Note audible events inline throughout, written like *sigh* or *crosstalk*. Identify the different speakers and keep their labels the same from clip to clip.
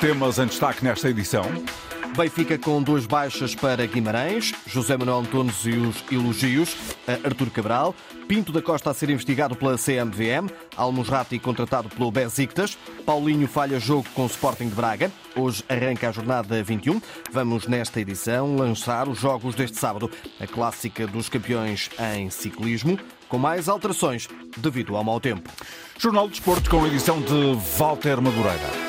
Speaker 1: Temas em destaque nesta edição.
Speaker 2: Benfica com duas baixas para Guimarães, José Manuel Antunes e os elogios a Artur Cabral, Pinto da Costa a ser investigado pela CMVM, Almusrati contratado pelo Besiktas, Paulinho falha jogo com o Sporting de Braga. Hoje arranca a jornada 21. Vamos nesta edição lançar os jogos deste sábado, a clássica dos campeões em ciclismo, com mais alterações devido ao mau tempo.
Speaker 1: Jornal de Desporto com a edição de Walter Madureira.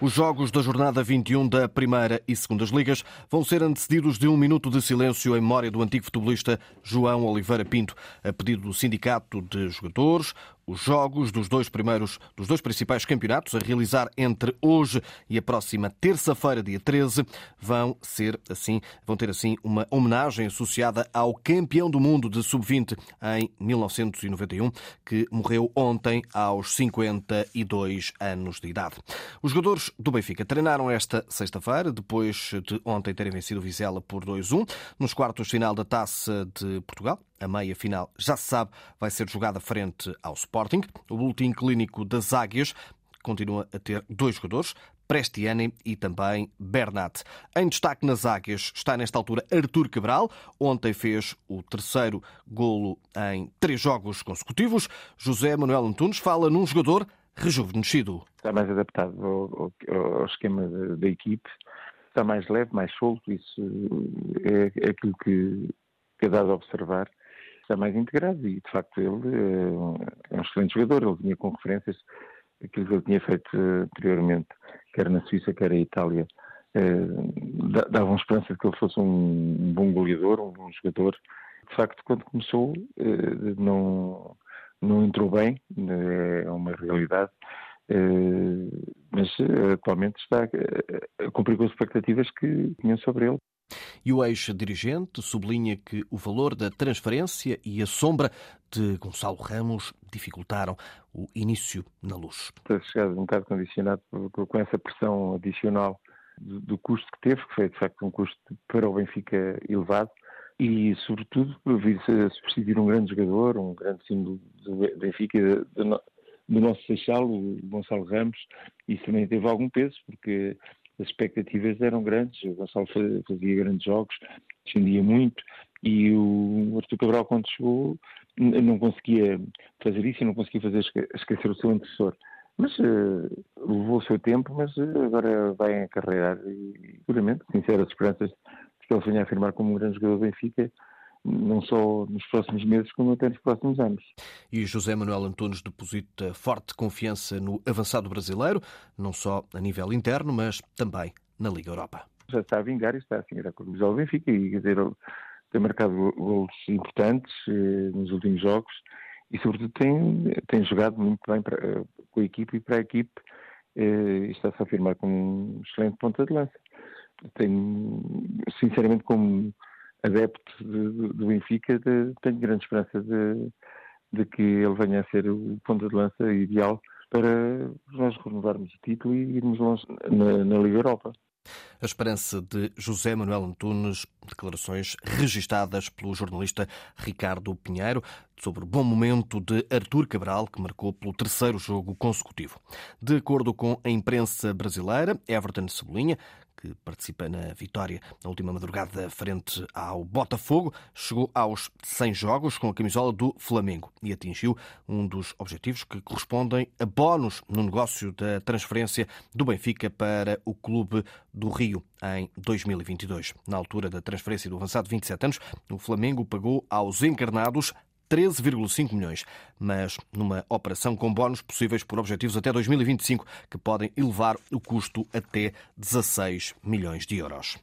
Speaker 2: Os jogos da jornada 21 da Primeira e Segundas Ligas vão ser antecedidos de um minuto de silêncio em memória do antigo futebolista João Oliveira Pinto, a pedido do Sindicato de Jogadores, os jogos dos dois primeiros, dos dois principais campeonatos a realizar entre hoje e a próxima terça-feira, dia 13, vão ser assim, vão ter assim uma homenagem associada ao campeão do mundo de sub-20 em 1991, que morreu ontem aos 52 anos de idade. Os jogadores do Benfica treinaram esta sexta-feira, depois de ontem terem vencido o Vizela por 2-1, nos quartos final da Taça de Portugal. A meia final, já se sabe, vai ser jogada frente ao Sporting. O boletim clínico das Águias continua a ter dois jogadores, Prestiani e também Bernat. Em destaque nas águias está nesta altura Artur Cabral. Ontem fez o terceiro golo em três jogos consecutivos. José Manuel Antunes fala num jogador rejuvenescido.
Speaker 3: Está mais adaptado ao, ao, ao esquema da equipe, está mais leve, mais solto. Isso é, é aquilo que, que é dado a observar está mais integrado e, de facto, ele é, é um excelente jogador. Ele vinha com referências aquilo que ele tinha feito anteriormente, quer na Suíça, quer na Itália. Eh, davam esperança de que ele fosse um bom goleador, um bom jogador. De facto, quando começou, eh, não, não entrou bem, é uma realidade. mas atualmente está a cumprir com as expectativas que tinham sobre ele.
Speaker 2: E o ex-dirigente sublinha que o valor da transferência e a sombra de Gonçalo Ramos dificultaram o início na luz.
Speaker 3: Está chegado um bocado condicionado com essa pressão adicional do custo que teve, que foi de facto um custo para o Benfica elevado, e sobretudo vir-se substituir um grande jogador, um grande símbolo do Benfica, do, nosso Seixal, o Gonçalo Ramos, isso também teve algum peso, porque as expectativas eram grandes, o Gonçalo fazia grandes jogos, descendia muito, e o Artur Cabral, quando chegou, não conseguia fazer isso e não conseguia fazer esquecer o seu antecessor. Mas uh, levou o seu tempo, mas uh, agora vai encarreirar e, seguramente, sinceras esperanças que ele venha a afirmar como um grande jogador do Benfica não só nos próximos meses, como até nos próximos anos.
Speaker 2: E José Manuel Antunes deposita forte confiança no avançado brasileiro, não só a nível interno, mas também na Liga Europa.
Speaker 3: Já está a vingar e está a vingar com o Visual Benfica e quer dizer, tem marcado gols importantes eh, nos últimos jogos e sobretudo tem, tem jogado muito bem para, eh, com a equipe e para a equipe eh, e está-se a afirmar como um excelente ponta de lança. Tenho, sinceramente, como adepto de, do Benfica, de, tenho grande esperança de, de, que ele venha a ser o ponto de lança ideal para nós renovarmos o título e irmos longe na, na Liga Europa.
Speaker 2: A esperança de José Manuel Antunes, declarações registadas pelo jornalista Ricardo Pinheiro sobre o bom momento de Artur Cabral, que marcou pelo terceiro jogo consecutivo. De acordo com a imprensa brasileira, Everton Cebolinha, que participa na vitória na última madrugada frente ao Botafogo, chegou aos 100 jogos com a camisola do Flamengo e atingiu um dos objetivos que correspondem a bónus no negócio da transferência do Benfica para o Clube do Rio em 2022. Na altura da transferência do avançado de 27 anos, o Flamengo pagou aos encarnados 13,5 milhões, mas numa operação com bónus possíveis por objetivos até 2025, que podem elevar o custo até 16 milhões de euros.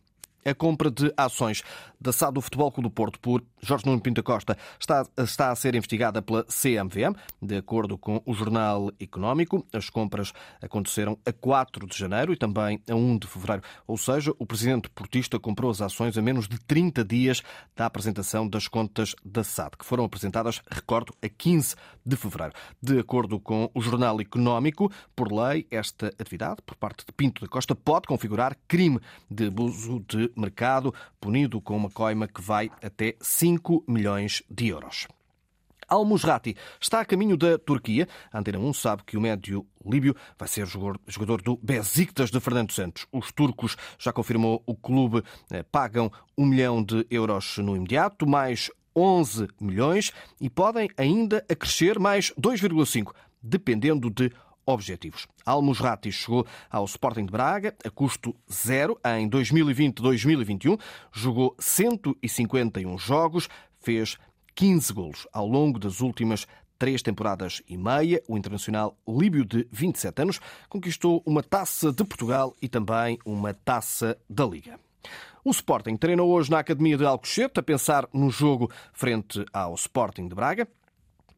Speaker 2: A compra de ações da SAD do Futebol Clube do Porto por Jorge Nuno Pinto Costa está, está a ser investigada pela CMVM. De acordo com o Jornal Económico, as compras aconteceram a 4 de janeiro e também a 1 de fevereiro. Ou seja, o presidente portista comprou as ações a menos de 30 dias da apresentação das contas da SAD, que foram apresentadas, recordo, a 15 de fevereiro. De acordo com o Jornal Económico, por lei, esta atividade, por parte de Pinto da Costa, pode configurar crime de abuso de mercado, punido com uma coima que vai até 5 milhões de euros. Al-Musrati está a caminho da Turquia. A Antena 1 sabe que o médio líbio vai ser jogador do Besiktas de Fernando Santos. Os turcos, já confirmou o clube, eh, pagam um milhão de euros no imediato, mais 11 milhões e podem ainda acrescer mais 2,5, dependendo de objetivos. Al-Musrati chegou ao Sporting de Braga a custo zero em 2020-2021, jogou 151 jogos, fez 15 golos ao longo das últimas três temporadas e meia. O internacional líbio de 27 anos conquistou uma taça de Portugal e também uma taça da Liga. O Sporting treinou hoje na Academia de Alcochete a pensar no jogo frente ao Sporting de Braga.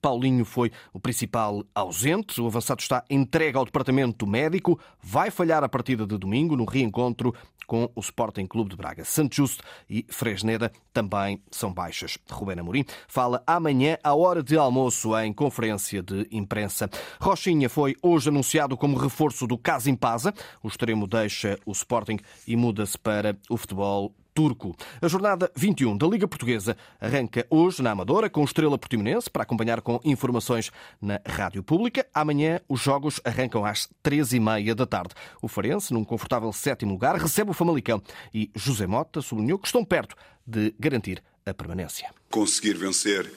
Speaker 2: Paulinho foi o principal ausente. O avançado está entregue ao departamento médico. Vai falhar a partida de domingo no reencontro com o Sporting Clube de Braga. Santo Justo e Fresneda também são baixas. Rubén Amorim fala amanhã à hora de almoço em conferência de imprensa. Rochinha foi hoje anunciado como reforço do Casimpasa. O extremo deixa o Sporting e muda-se para o futebol turco. A jornada 21 da Liga Portuguesa arranca hoje na Amadora com Estrela Portimonense para acompanhar com informações na Rádio Pública. Amanhã os jogos arrancam às três e meia da tarde. O Farense, num confortável sétimo lugar, recebe o Famalicão e José Mota sublinhou que estão perto de garantir a permanência.
Speaker 4: Conseguir vencer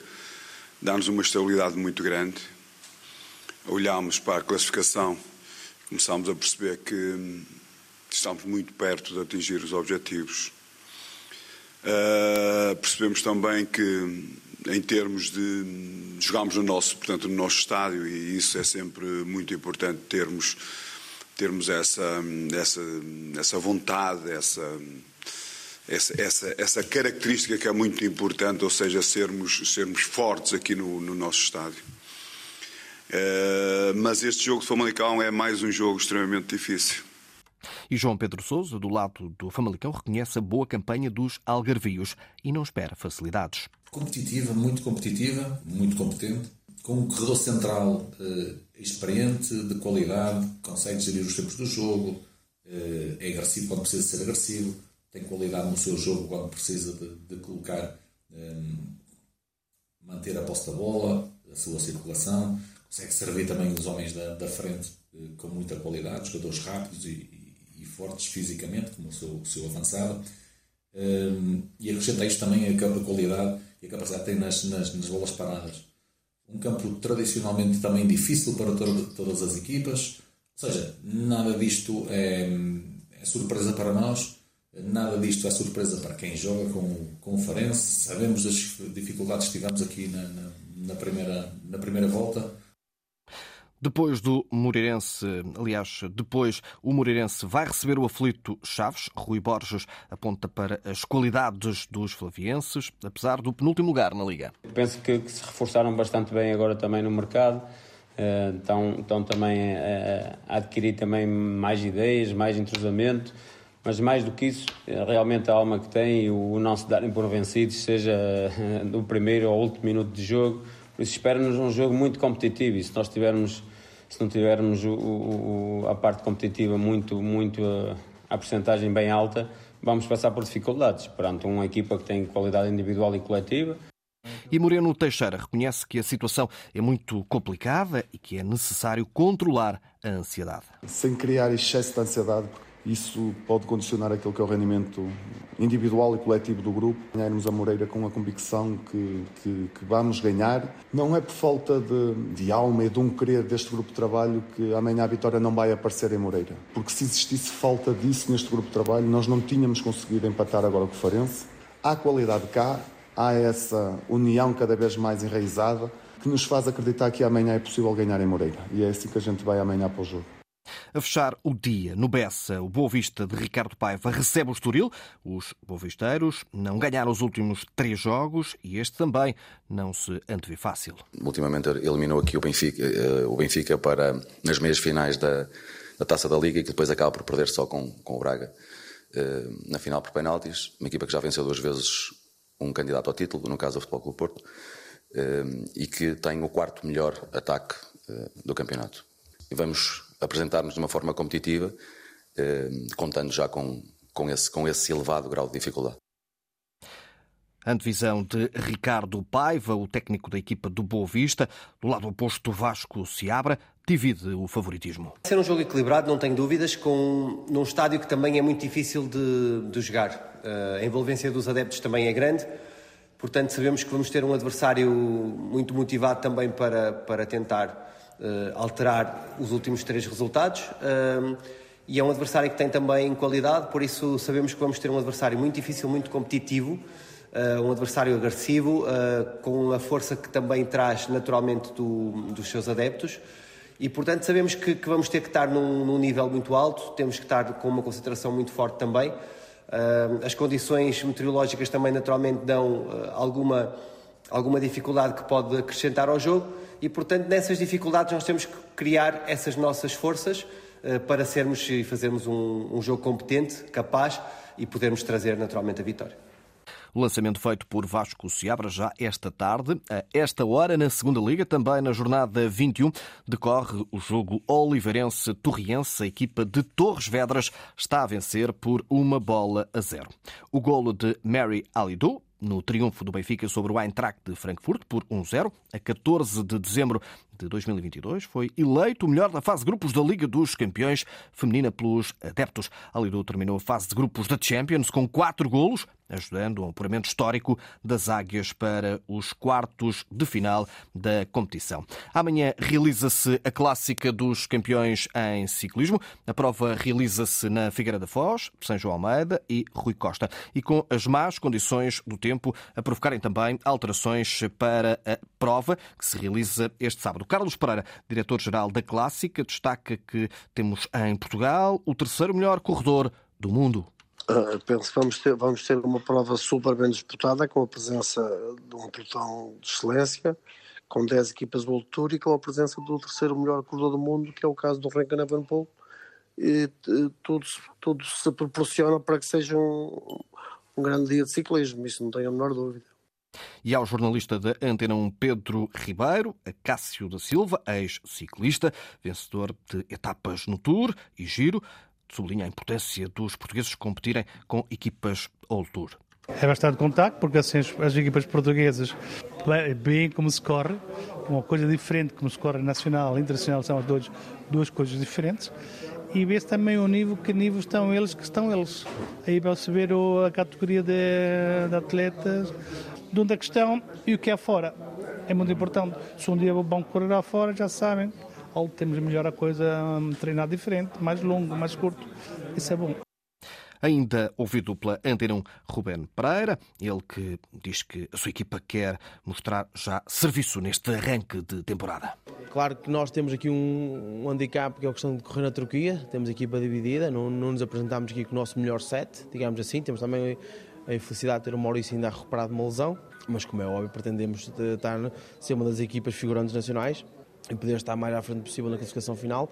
Speaker 4: dá-nos uma estabilidade muito grande. Olhámos para a classificação, começámos a perceber que hum, estamos muito perto de atingir os objetivos Uh, percebemos também que, em termos de. jogámos no nosso, portanto, no nosso estádio e isso é sempre muito importante termos, termos essa, essa, essa vontade, essa, essa, essa, essa característica que é muito importante, ou seja, sermos, sermos fortes aqui no, no nosso estádio. Uh, mas este jogo de Famalicão é mais um jogo extremamente difícil.
Speaker 2: E João Pedro Sousa, do lado do Famalicão, reconhece a boa campanha dos algarvios e não espera facilidades.
Speaker 5: Competitiva, muito competitiva, muito competente, com um corredor central eh, experiente, de qualidade, consegue gerir os tempos do jogo, eh, é agressivo quando precisa ser agressivo, tem qualidade no seu jogo quando precisa de, de colocar, eh, manter a posse da bola, a sua circulação, consegue servir também os homens da, da frente eh, com muita qualidade, jogadores rápidos e, e fortes fisicamente, como o seu, o seu avançado. Um, e acrescenta isto também a, qualidade e a capacidade que tem nas, nas, nas bolas paradas. Um campo tradicionalmente também difícil para todas as equipas, ou seja, nada disto é, é, surpresa para nós, nada disto é surpresa para quem joga com, com o Farense. Sabemos das dificuldades que tivemos aqui na, na, na primeira, na primeira volta
Speaker 2: depois do Moreirense, aliás, depois o Moreirense vai receber o aflito Chaves. Rui Borges aponta para as qualidades dos flavienses, apesar do penúltimo lugar na Liga.
Speaker 6: Penso que, que se reforçaram bastante bem agora também no mercado. Estão, estão também uh, a adquirir também mais ideias, mais entrosamento, mas mais do que isso, realmente a alma que tem e o não se darem por vencidos, seja *laughs* do primeiro ou último minuto de jogo. Por isso espera-nos um jogo muito competitivo e se nós tivermos se não tivermos o, o, a parte competitiva muito, muito a, a percentagem bem alta, vamos passar por dificuldades perante uma equipa que tem qualidade individual e coletiva.
Speaker 2: E Moreno Teixeira reconhece que a situação é muito complicada e que é necessário controlar a ansiedade.
Speaker 7: Sem criar excesso de ansiedade, isso pode condicionar aquilo que é o rendimento individual e coletivo do grupo. Ganharmos a Moreira com a convicção que, que, que vamos ganhar. Não é por falta de, de, alma e de um querer deste grupo de trabalho que amanhã a vitória não vai aparecer em Moreira. Porque se existisse falta disso neste grupo de trabalho, nós não tínhamos conseguido empatar agora com o Farense. Há qualidade cá, há essa união cada vez mais enraizada que nos faz acreditar que amanhã é possível ganhar em Moreira. E é assim que a gente vai amanhã para o jogo.
Speaker 2: A fechar o dia, no Bessa, o Boa Vista de Ricardo Paiva recebe o Estoril. Os boavisteiros não ganharam os últimos três jogos e este também não se antevê fácil.
Speaker 8: Ultimamente eliminou aqui o Benfica, eh, o Benfica para nas meias finais da, da Taça da Liga e que depois acaba por perder só com, com o Braga eh, na final por penaltis. Uma equipa que já venceu duas vezes um candidato ao título, no caso do Futebol Clube Porto, eh, e que tem o quarto melhor ataque do campeonato. E vamos apresentarmos de uma forma competitiva, eh, contando já com, com, esse, com esse elevado grau de dificuldade.
Speaker 2: A divisão de Ricardo Paiva, o técnico da equipa do Boa Vista, do lado oposto Vasco Seabra, divide o favoritismo.
Speaker 9: Vai ser um jogo equilibrado, não tenho dúvidas, com, num estádio que também é muito difícil de, de jogar. Uh, a envolvência dos adeptos também é grande, portanto sabemos que vamos ter um adversário muito motivado também para, para tentar uh, alterar os últimos três resultados. Uh, e é um adversário que tem também qualidade, por isso sabemos que vamos ter um adversário muito difícil, muito competitivo. Uh, um adversário agressivo, uh, com a força que também traz naturalmente do, dos seus adeptos. E, portanto, sabemos que, que vamos ter que estar num, num, nível muito alto, temos que estar com uma concentração muito forte também. Uh, as condições meteorológicas também, naturalmente, dão alguma, alguma dificuldade que pode acrescentar ao jogo. E, portanto, nessas dificuldades, nós temos que criar essas nossas forças para sermos e fazermos um, um jogo competente, capaz e podermos trazer naturalmente a vitória.
Speaker 2: O lançamento feito por Vasco Seabra já esta tarde. A esta hora, na segunda Liga, também na jornada 21, decorre o jogo Oliveirense-Torriense. A equipa de Torres Vedras está a vencer por uma bola a zero. O golo de Mary Alidou no triunfo do Benfica sobre o Eintracht de Frankfurt por 1-0, a 14 de dezembro de 2022, foi eleito o melhor da fase de grupos da Liga dos Campeões feminina pelos adeptos. A terminou a fase de grupos da Champions com quatro golos, ajudando a um apuramento histórico das Águias para os quartos de final da competição. Amanhã realiza-se a clássica dos campeões em ciclismo. A prova realiza-se na Figueira da Foz, São João Almeida e Rui Costa. E com as más condições do tempo a provocarem também alterações para a prova que se realiza este sábado. Carlos Pereira, diretor-geral da Clássica, destaca que temos em Portugal o terceiro melhor corredor do mundo.
Speaker 10: Uh, penso que vamos ter, vamos ter uma prova super bem disputada, com a presença de um pelotão de excelência, com 10 equipas do Tour e com a presença do terceiro melhor corredor do mundo, que é o caso do Frank Evenepoel. E tudo, tudo se proporciona para que seja um, um grande dia de ciclismo, isso não tenho a menor dúvida.
Speaker 2: E ao jornalista da Antena 1 Pedro Ribeiro, a Cássio da Silva, ex-ciclista, vencedor de etapas no Tour e Giro, sublinha a importância dos portugueses competirem com equipas All Tour.
Speaker 11: É bastante contacto, porque assim as, equipas portuguesas bem como se corre, uma coisa diferente como se corre nacional e internacional, são as duas, duas coisas diferentes. E vê-se também o nível, que nível estão eles, que estão eles. Aí vai-se ver a categoria de, de atletas, de onde a questão e o que é fora. É muito importante. Se um dia vão correr lá fora, já sabem, ou temos melhor a coisa, um, treinar diferente, mais longo, mais curto. Isso é bom.
Speaker 2: Ainda ouvido pela Antena 1 Ruben Pereira, ele que diz que a sua equipa quer mostrar já serviço neste arranque de temporada.
Speaker 12: Claro que nós temos aqui um, um handicap que é a questão de correr na Turquia, temos a equipa dividida, não, não nos apresentamos aqui com o nosso melhor set, digamos assim, temos também a infelicidade de ter o Maurício ainda recuperado uma lesão, mas como é óbvio, pretendemos estar, ser uma das equipas figurantes nacionais e poder estar mais à frente possível na classificação final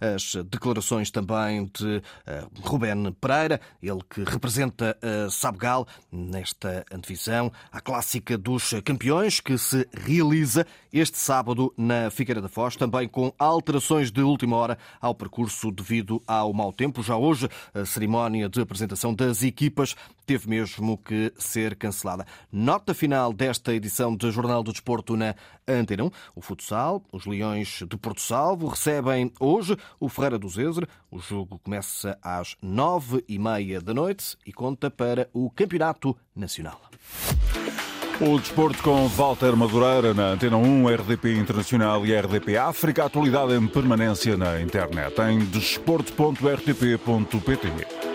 Speaker 2: as declarações também de uh, Ruben Pereira, ele que representa uh, Sabgal nesta antevisão à clássica dos campeões que se realiza este sábado na Figueira da Foz, também com alterações de última hora ao percurso devido ao mau tempo. Já hoje a cerimónia de apresentação das equipas teve mesmo que ser cancelada. Nota final desta edição do Jornal do Desporto na Antena 1. O futsal, os Leões de Porto Salvo recebem hoje o Ferreira do Zezer. O jogo começa às nove e meia da noite e conta para o Campeonato Nacional.
Speaker 1: O desporto com Walter Madureira na Antena 1, RDP Internacional e RDP África. Atualidade em permanência na internet em desporto.rtp.pt.